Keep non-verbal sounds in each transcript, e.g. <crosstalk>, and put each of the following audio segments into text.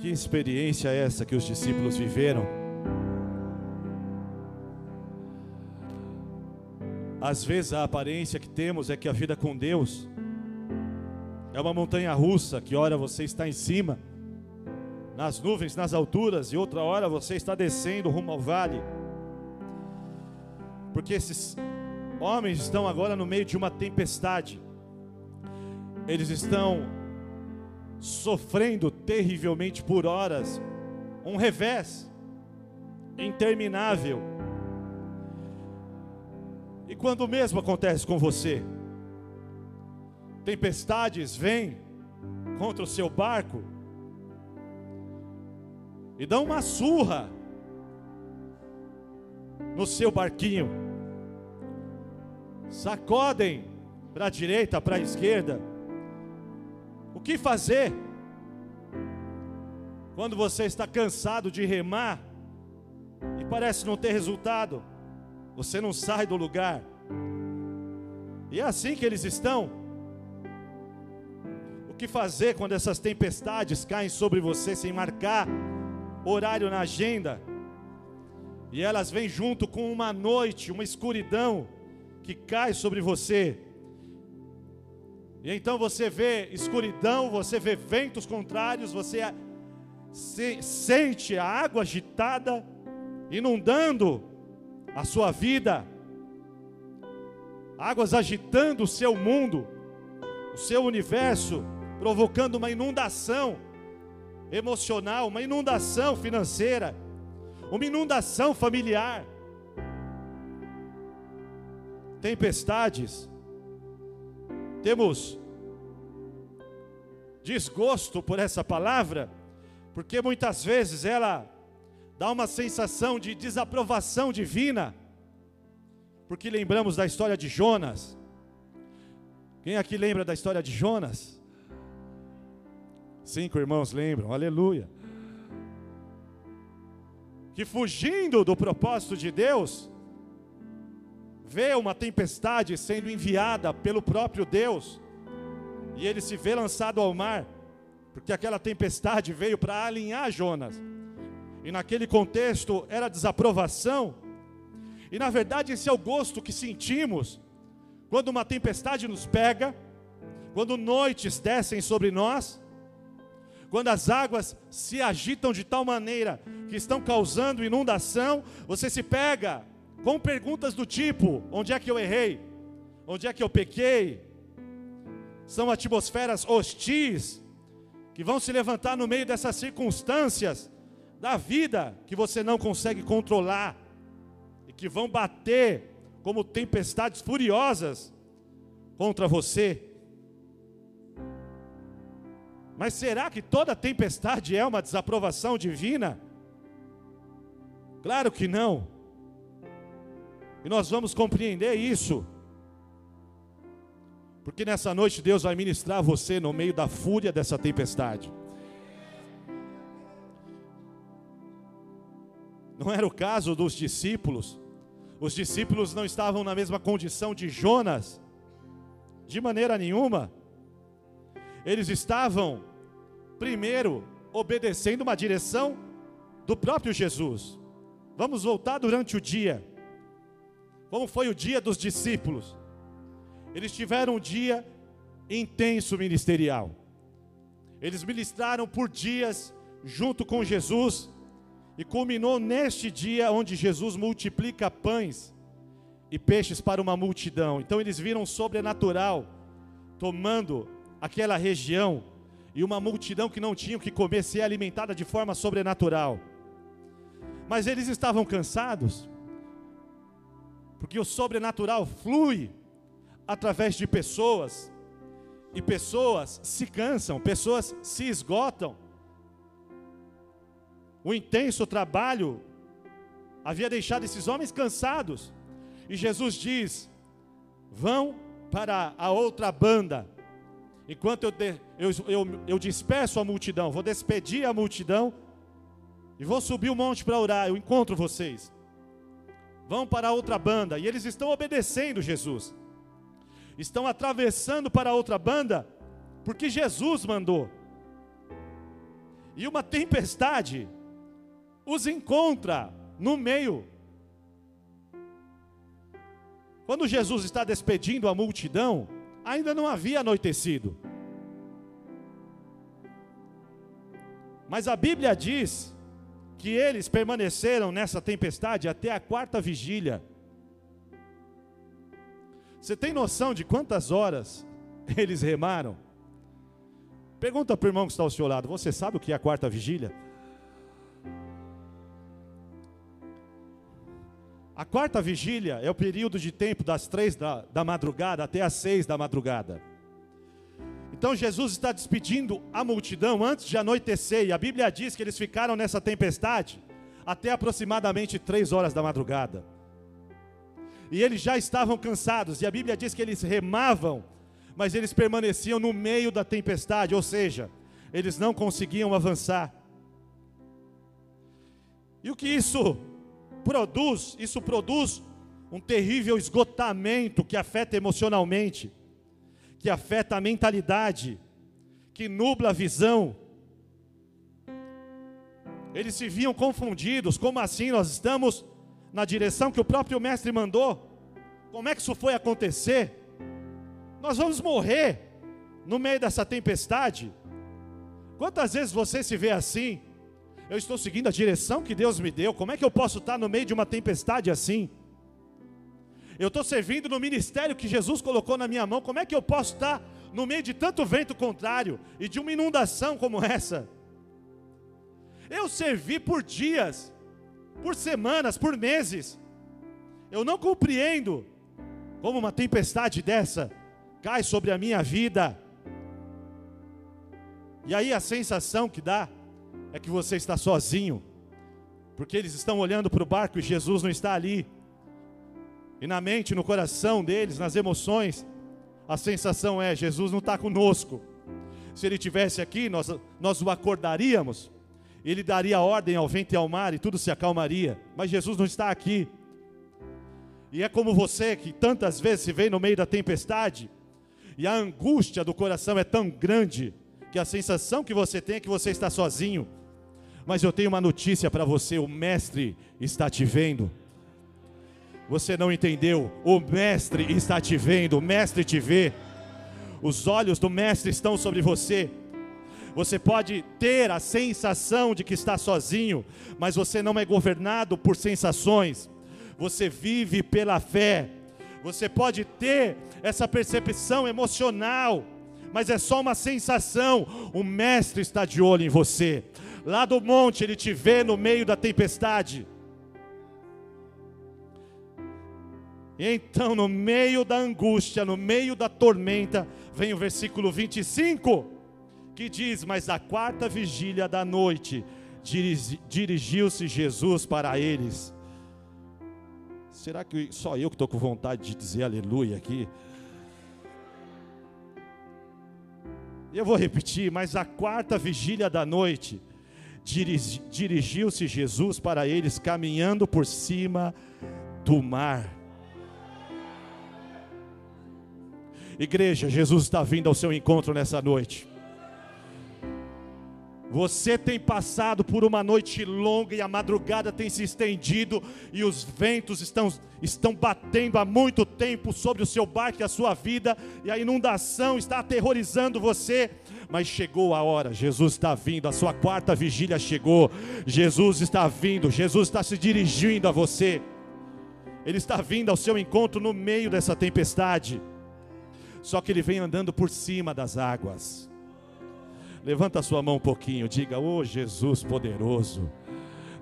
Que experiência é essa que os discípulos viveram? Às vezes a aparência que temos é que a vida com Deus é uma montanha russa, que hora você está em cima, nas nuvens, nas alturas, e outra hora você está descendo rumo ao vale. Porque esses homens estão agora no meio de uma tempestade. Eles estão sofrendo terrivelmente por horas, um revés interminável. E quando o mesmo acontece com você, tempestades vêm contra o seu barco e dão uma surra no seu barquinho, sacodem para a direita, para a esquerda, o que fazer? Quando você está cansado de remar e parece não ter resultado, você não sai do lugar. E é assim que eles estão. O que fazer quando essas tempestades caem sobre você sem marcar horário na agenda? E elas vêm junto com uma noite, uma escuridão que cai sobre você. E então você vê escuridão, você vê ventos contrários, você se, sente a água agitada, inundando a sua vida, águas agitando o seu mundo, o seu universo, provocando uma inundação emocional, uma inundação financeira, uma inundação familiar. Tempestades temos desgosto por essa palavra, porque muitas vezes ela dá uma sensação de desaprovação divina, porque lembramos da história de Jonas. Quem aqui lembra da história de Jonas? Cinco irmãos lembram, aleluia. Que fugindo do propósito de Deus, vê uma tempestade sendo enviada pelo próprio Deus, e ele se vê lançado ao mar, porque aquela tempestade veio para alinhar Jonas, e naquele contexto era desaprovação, e na verdade esse é o gosto que sentimos quando uma tempestade nos pega, quando noites descem sobre nós, quando as águas se agitam de tal maneira que estão causando inundação, você se pega com perguntas do tipo: onde é que eu errei? Onde é que eu pequei? São atmosferas hostis que vão se levantar no meio dessas circunstâncias da vida que você não consegue controlar e que vão bater como tempestades furiosas contra você. Mas será que toda tempestade é uma desaprovação divina? Claro que não. E nós vamos compreender isso. Porque nessa noite Deus vai ministrar você no meio da fúria dessa tempestade. Não era o caso dos discípulos. Os discípulos não estavam na mesma condição de Jonas, de maneira nenhuma. Eles estavam, primeiro, obedecendo uma direção do próprio Jesus. Vamos voltar durante o dia. Como foi o dia dos discípulos? Eles tiveram um dia intenso ministerial. Eles ministraram por dias junto com Jesus e culminou neste dia onde Jesus multiplica pães e peixes para uma multidão. Então eles viram sobrenatural tomando aquela região e uma multidão que não tinha o que comer ser alimentada de forma sobrenatural. Mas eles estavam cansados porque o sobrenatural flui através de pessoas, e pessoas se cansam, pessoas se esgotam. O intenso trabalho havia deixado esses homens cansados, e Jesus diz: vão para a outra banda, enquanto eu, de, eu, eu, eu disperso a multidão, vou despedir a multidão, e vou subir o monte para orar, eu encontro vocês vão para outra banda, e eles estão obedecendo Jesus, estão atravessando para outra banda, porque Jesus mandou. E uma tempestade os encontra no meio. Quando Jesus está despedindo a multidão, ainda não havia anoitecido. Mas a Bíblia diz que eles permaneceram nessa tempestade até a quarta vigília. Você tem noção de quantas horas <laughs> eles remaram? Pergunta para o irmão que está ao seu lado: Você sabe o que é a quarta vigília? A quarta vigília é o período de tempo das três da, da madrugada até as seis da madrugada. Então Jesus está despedindo a multidão antes de anoitecer, e a Bíblia diz que eles ficaram nessa tempestade até aproximadamente três horas da madrugada. E eles já estavam cansados, e a Bíblia diz que eles remavam, mas eles permaneciam no meio da tempestade, ou seja, eles não conseguiam avançar. E o que isso produz? Isso produz um terrível esgotamento que afeta emocionalmente, que afeta a mentalidade, que nubla a visão. Eles se viam confundidos, como assim nós estamos na direção que o próprio mestre mandou? Como é que isso foi acontecer? Nós vamos morrer no meio dessa tempestade. Quantas vezes você se vê assim? Eu estou seguindo a direção que Deus me deu. Como é que eu posso estar no meio de uma tempestade assim? Eu estou servindo no ministério que Jesus colocou na minha mão. Como é que eu posso estar no meio de tanto vento contrário e de uma inundação como essa? Eu servi por dias, por semanas, por meses. Eu não compreendo como uma tempestade dessa cai sobre a minha vida. E aí a sensação que dá é que você está sozinho, porque eles estão olhando para o barco e Jesus não está ali. E na mente, no coração deles, nas emoções, a sensação é: Jesus não está conosco. Se ele tivesse aqui, nós, nós o acordaríamos, ele daria ordem ao vento e ao mar e tudo se acalmaria. Mas Jesus não está aqui. E é como você que tantas vezes se vê no meio da tempestade, e a angústia do coração é tão grande, que a sensação que você tem é que você está sozinho. Mas eu tenho uma notícia para você: o Mestre está te vendo. Você não entendeu? O Mestre está te vendo, o Mestre te vê. Os olhos do Mestre estão sobre você. Você pode ter a sensação de que está sozinho, mas você não é governado por sensações. Você vive pela fé. Você pode ter essa percepção emocional, mas é só uma sensação. O Mestre está de olho em você. Lá do monte, ele te vê no meio da tempestade. Então, no meio da angústia, no meio da tormenta, vem o versículo 25, que diz: Mas a quarta vigília da noite, dirigiu-se Jesus para eles. Será que só eu que estou com vontade de dizer aleluia aqui? Eu vou repetir, mas a quarta vigília da noite, dirigiu-se Jesus para eles caminhando por cima do mar. Igreja, Jesus está vindo ao seu encontro nessa noite. Você tem passado por uma noite longa e a madrugada tem se estendido e os ventos estão, estão batendo há muito tempo sobre o seu barco e a sua vida, e a inundação está aterrorizando você. Mas chegou a hora, Jesus está vindo, a sua quarta vigília chegou, Jesus está vindo, Jesus está se dirigindo a você, Ele está vindo ao seu encontro no meio dessa tempestade, só que Ele vem andando por cima das águas. Levanta a sua mão um pouquinho, diga: "Oh, Jesus poderoso".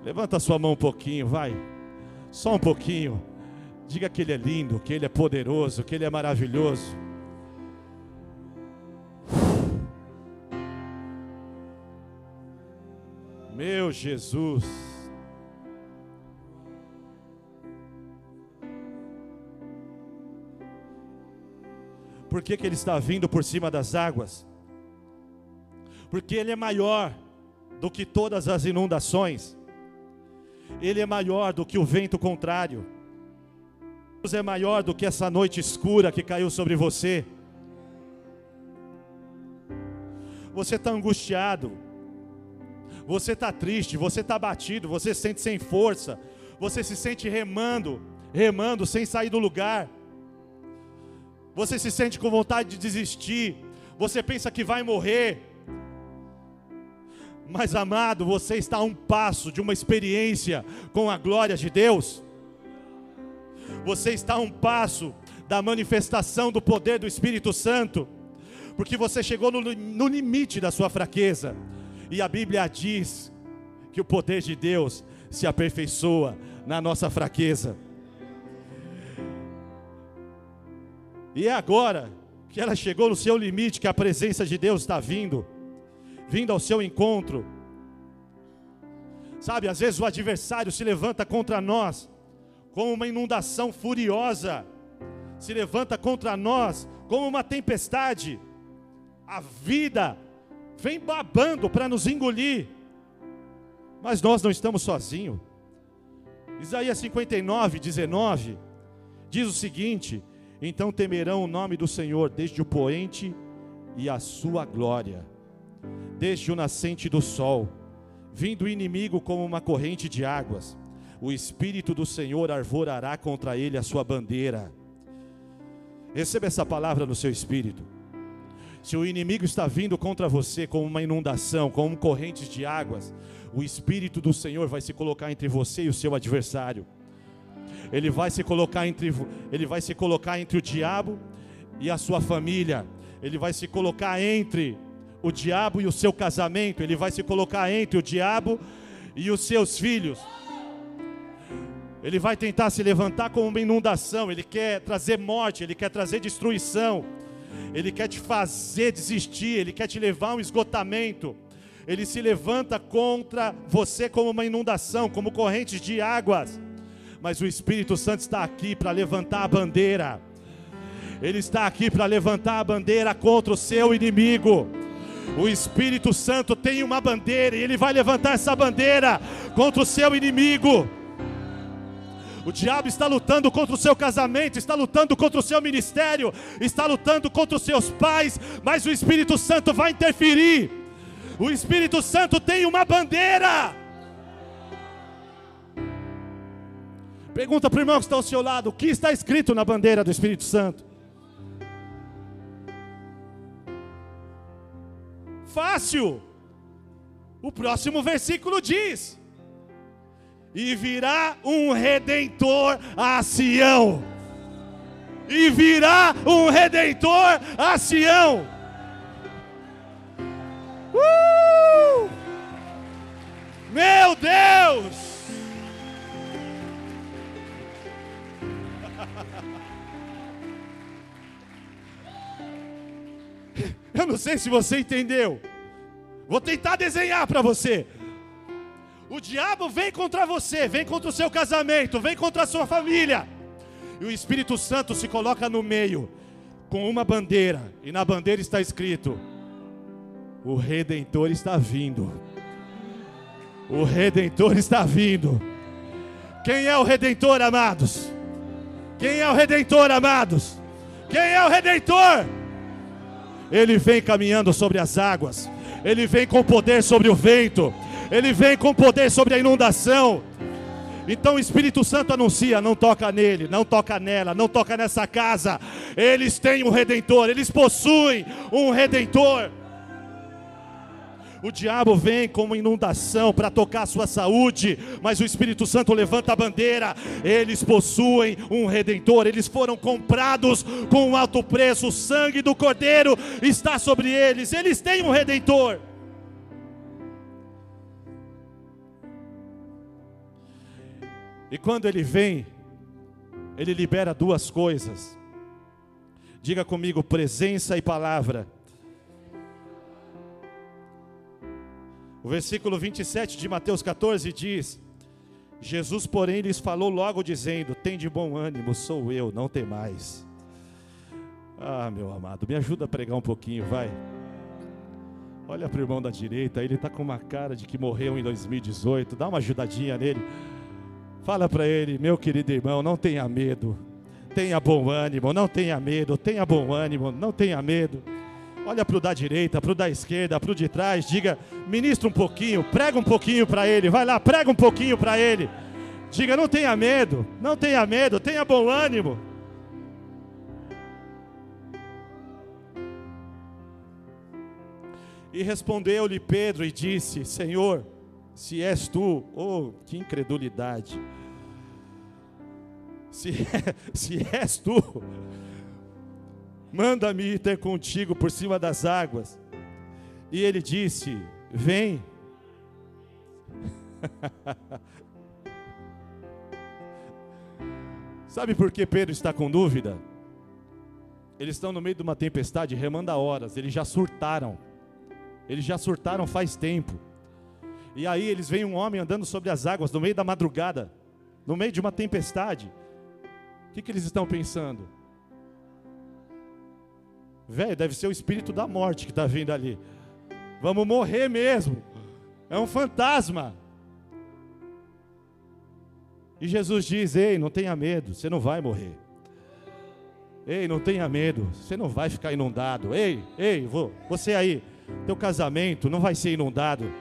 Levanta a sua mão um pouquinho, vai. Só um pouquinho. Diga que ele é lindo, que ele é poderoso, que ele é maravilhoso. Meu Jesus. Por que, que ele está vindo por cima das águas? porque Ele é maior do que todas as inundações, Ele é maior do que o vento contrário, Deus é maior do que essa noite escura que caiu sobre você. Você está angustiado, Você está triste, você está batido, você se sente sem força, você se sente remando, remando sem sair do lugar. Você se sente com vontade de desistir, você pensa que vai morrer. Mas amado, você está a um passo de uma experiência com a glória de Deus. Você está a um passo da manifestação do poder do Espírito Santo, porque você chegou no, no limite da sua fraqueza, e a Bíblia diz que o poder de Deus se aperfeiçoa na nossa fraqueza. E é agora que ela chegou no seu limite, que a presença de Deus está vindo, vindo ao seu encontro. Sabe, às vezes o adversário se levanta contra nós, como uma inundação furiosa, se levanta contra nós como uma tempestade. A vida vem babando para nos engolir, mas nós não estamos sozinhos. Isaías 59, 19 diz o seguinte: Então temerão o nome do Senhor desde o poente e a sua glória, desde o nascente do sol, vindo o inimigo como uma corrente de águas. O Espírito do Senhor arvorará contra ele a sua bandeira Receba essa palavra no seu espírito. Se o inimigo está vindo contra você como uma inundação, como correntes de águas, o Espírito do Senhor vai se colocar entre você e o seu adversário. Ele vai se colocar entre, ele vai se colocar entre o diabo e a sua família. Ele vai se colocar entre o diabo e o seu casamento. Ele vai se colocar entre o diabo e os seus filhos. Ele vai tentar se levantar como uma inundação, ele quer trazer morte, ele quer trazer destruição, ele quer te fazer desistir, ele quer te levar a um esgotamento. Ele se levanta contra você como uma inundação, como correntes de águas. Mas o Espírito Santo está aqui para levantar a bandeira. Ele está aqui para levantar a bandeira contra o seu inimigo. O Espírito Santo tem uma bandeira e ele vai levantar essa bandeira contra o seu inimigo. O diabo está lutando contra o seu casamento, está lutando contra o seu ministério, está lutando contra os seus pais, mas o Espírito Santo vai interferir. O Espírito Santo tem uma bandeira. Pergunta para o irmão que está ao seu lado: o que está escrito na bandeira do Espírito Santo? Fácil. O próximo versículo diz: e virá um redentor a Sião. E virá um redentor a Sião. Uh! Meu Deus! Eu não sei se você entendeu. Vou tentar desenhar para você. O diabo vem contra você, vem contra o seu casamento, vem contra a sua família. E o Espírito Santo se coloca no meio com uma bandeira, e na bandeira está escrito: O redentor está vindo. O redentor está vindo. Quem é o redentor, amados? Quem é o redentor, amados? Quem é o redentor? Ele vem caminhando sobre as águas, ele vem com poder sobre o vento, ele vem com poder sobre a inundação. Então o Espírito Santo anuncia: não toca nele, não toca nela, não toca nessa casa. Eles têm um redentor, eles possuem um redentor. O diabo vem como inundação para tocar a sua saúde, mas o Espírito Santo levanta a bandeira. Eles possuem um redentor, eles foram comprados com um alto preço. O sangue do Cordeiro está sobre eles, eles têm um redentor. E quando ele vem, ele libera duas coisas. Diga comigo: presença e palavra. O versículo 27 de Mateus 14 diz: Jesus, porém, lhes falou logo, dizendo: Tem de bom ânimo, sou eu, não tem mais. Ah, meu amado, me ajuda a pregar um pouquinho, vai. Olha para o irmão da direita, ele está com uma cara de que morreu em 2018. Dá uma ajudadinha nele. Fala para ele, meu querido irmão, não tenha medo. Tenha bom ânimo, não tenha medo. Tenha bom ânimo, não tenha medo. Olha para o da direita, para o da esquerda, para o de trás, diga, ministra um pouquinho, prega um pouquinho para ele, vai lá, prega um pouquinho para ele. Diga, não tenha medo, não tenha medo, tenha bom ânimo. E respondeu-lhe Pedro e disse: Senhor, se és tu, oh, que incredulidade. Se, <laughs> se és tu, manda-me ir ter contigo por cima das águas. E ele disse: Vem. <laughs> Sabe por que Pedro está com dúvida? Eles estão no meio de uma tempestade remando horas, eles já surtaram. Eles já surtaram faz tempo. E aí eles veem um homem andando sobre as águas no meio da madrugada, no meio de uma tempestade. O que, que eles estão pensando? Velho, deve ser o espírito da morte que está vindo ali. Vamos morrer mesmo. É um fantasma. E Jesus diz: Ei, não tenha medo, você não vai morrer. Ei, não tenha medo, você não vai ficar inundado. Ei, ei, vou, você aí, teu casamento não vai ser inundado,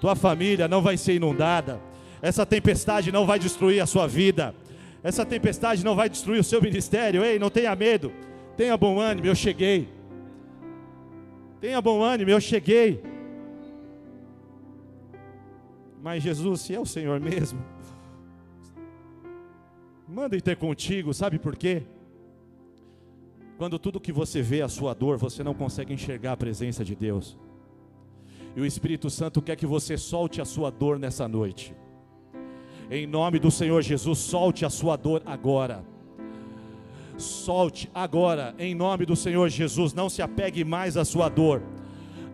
tua família não vai ser inundada, essa tempestade não vai destruir a sua vida, essa tempestade não vai destruir o seu ministério. Ei, não tenha medo, tenha bom ânimo, eu cheguei. Tenha bom ânimo, eu cheguei. Mas Jesus, se é o Senhor mesmo, manda ter contigo, sabe por quê? Quando tudo que você vê é a sua dor, você não consegue enxergar a presença de Deus. E o Espírito Santo quer que você solte a sua dor nessa noite. Em nome do Senhor Jesus, solte a sua dor agora. Solte agora, em nome do Senhor Jesus. Não se apegue mais à sua dor.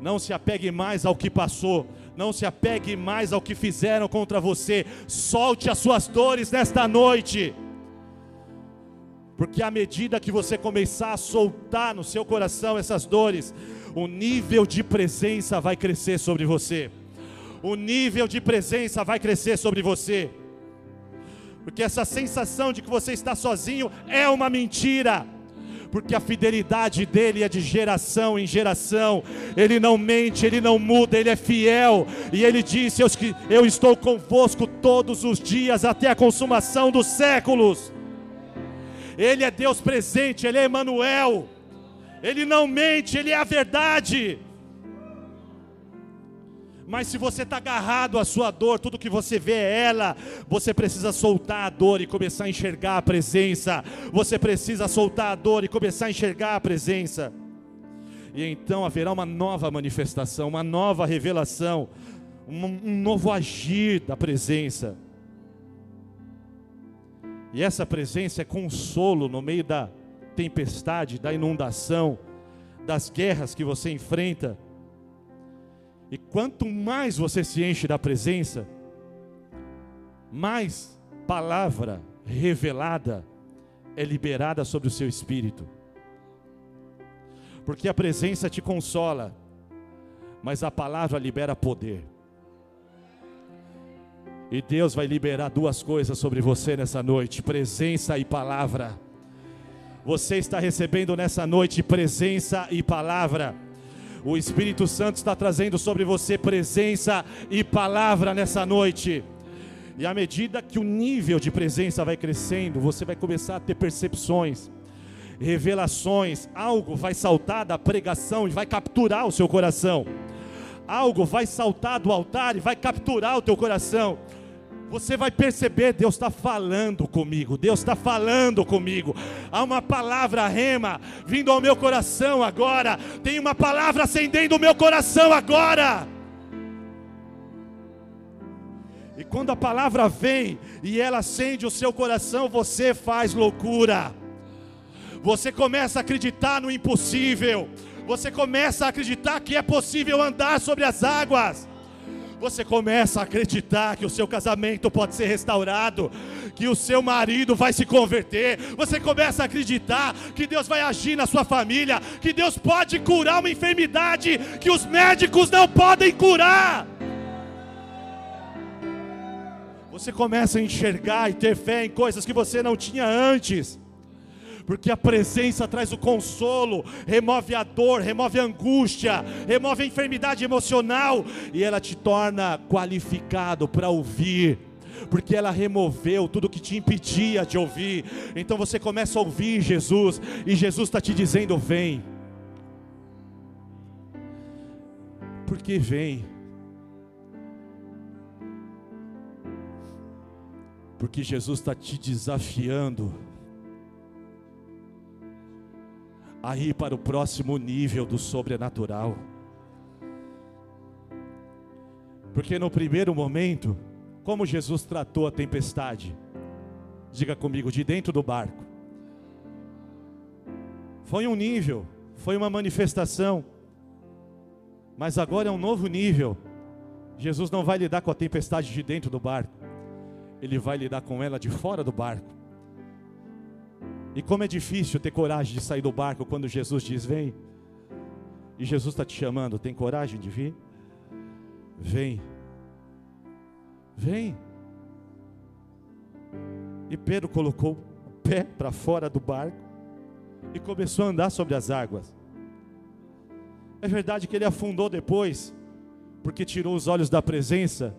Não se apegue mais ao que passou. Não se apegue mais ao que fizeram contra você. Solte as suas dores nesta noite. Porque à medida que você começar a soltar no seu coração essas dores, o nível de presença vai crescer sobre você. O nível de presença vai crescer sobre você. Porque essa sensação de que você está sozinho é uma mentira. Porque a fidelidade dele é de geração em geração. Ele não mente, ele não muda, ele é fiel. E ele disse: Eu, eu estou convosco todos os dias até a consumação dos séculos. Ele é Deus presente, Ele é Emmanuel. Ele não mente, Ele é a verdade. Mas se você está agarrado à sua dor, tudo que você vê é ela, você precisa soltar a dor e começar a enxergar a presença. Você precisa soltar a dor e começar a enxergar a presença. E então haverá uma nova manifestação, uma nova revelação, um, um novo agir da presença. E essa presença é consolo no meio da tempestade, da inundação, das guerras que você enfrenta. E quanto mais você se enche da presença, mais palavra revelada é liberada sobre o seu espírito. Porque a presença te consola, mas a palavra libera poder. E Deus vai liberar duas coisas sobre você nessa noite: presença e palavra. Você está recebendo nessa noite presença e palavra. O Espírito Santo está trazendo sobre você presença e palavra nessa noite. E à medida que o nível de presença vai crescendo, você vai começar a ter percepções, revelações, algo vai saltar da pregação e vai capturar o seu coração. Algo vai saltar do altar e vai capturar o teu coração você vai perceber, Deus está falando comigo, Deus está falando comigo. Há uma palavra rema vindo ao meu coração agora. Tem uma palavra acendendo o meu coração agora. E quando a palavra vem e ela acende o seu coração, você faz loucura. Você começa a acreditar no impossível. Você começa a acreditar que é possível andar sobre as águas você começa a acreditar que o seu casamento pode ser restaurado, que o seu marido vai se converter, você começa a acreditar que Deus vai agir na sua família, que Deus pode curar uma enfermidade que os médicos não podem curar. Você começa a enxergar e ter fé em coisas que você não tinha antes. Porque a presença traz o consolo, remove a dor, remove a angústia, remove a enfermidade emocional e ela te torna qualificado para ouvir. Porque ela removeu tudo que te impedia de ouvir, então você começa a ouvir Jesus, e Jesus está te dizendo: vem, porque vem, porque Jesus está te desafiando a ir para o próximo nível do sobrenatural. Porque no primeiro momento, como Jesus tratou a tempestade? Diga comigo, de dentro do barco. Foi um nível, foi uma manifestação. Mas agora é um novo nível. Jesus não vai lidar com a tempestade de dentro do barco. Ele vai lidar com ela de fora do barco. E como é difícil ter coragem de sair do barco quando Jesus diz: Vem. E Jesus está te chamando, tem coragem de vir? Vem. Vem. E Pedro colocou o pé para fora do barco e começou a andar sobre as águas. É verdade que ele afundou depois, porque tirou os olhos da presença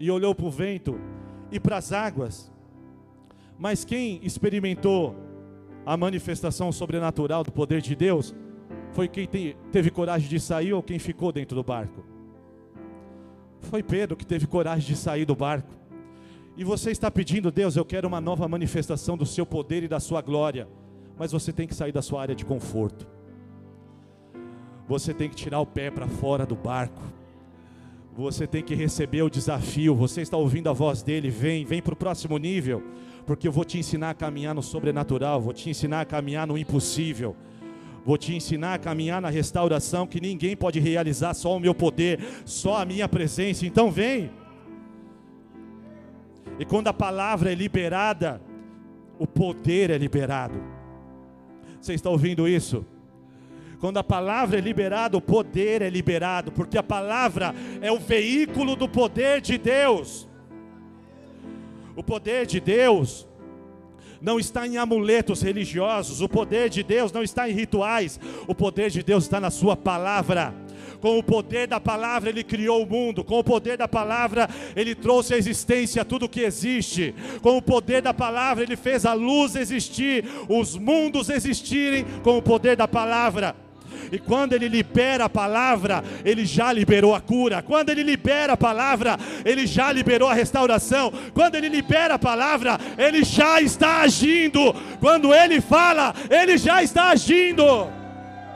e olhou para o vento e para as águas. Mas quem experimentou a manifestação sobrenatural do poder de Deus foi quem teve coragem de sair ou quem ficou dentro do barco? Foi Pedro que teve coragem de sair do barco. E você está pedindo, Deus, eu quero uma nova manifestação do seu poder e da sua glória. Mas você tem que sair da sua área de conforto. Você tem que tirar o pé para fora do barco. Você tem que receber o desafio. Você está ouvindo a voz dele, vem, vem para o próximo nível porque eu vou te ensinar a caminhar no sobrenatural, vou te ensinar a caminhar no impossível. Vou te ensinar a caminhar na restauração que ninguém pode realizar, só o meu poder, só a minha presença. Então vem. E quando a palavra é liberada, o poder é liberado. Você está ouvindo isso? Quando a palavra é liberada, o poder é liberado, porque a palavra é o veículo do poder de Deus. O poder de Deus não está em amuletos religiosos, o poder de Deus não está em rituais, o poder de Deus está na Sua palavra. Com o poder da palavra ele criou o mundo, com o poder da palavra ele trouxe à existência tudo que existe, com o poder da palavra ele fez a luz existir, os mundos existirem com o poder da palavra. E quando ele libera a palavra, ele já liberou a cura. Quando ele libera a palavra, ele já liberou a restauração. Quando ele libera a palavra, ele já está agindo. Quando ele fala, ele já está agindo.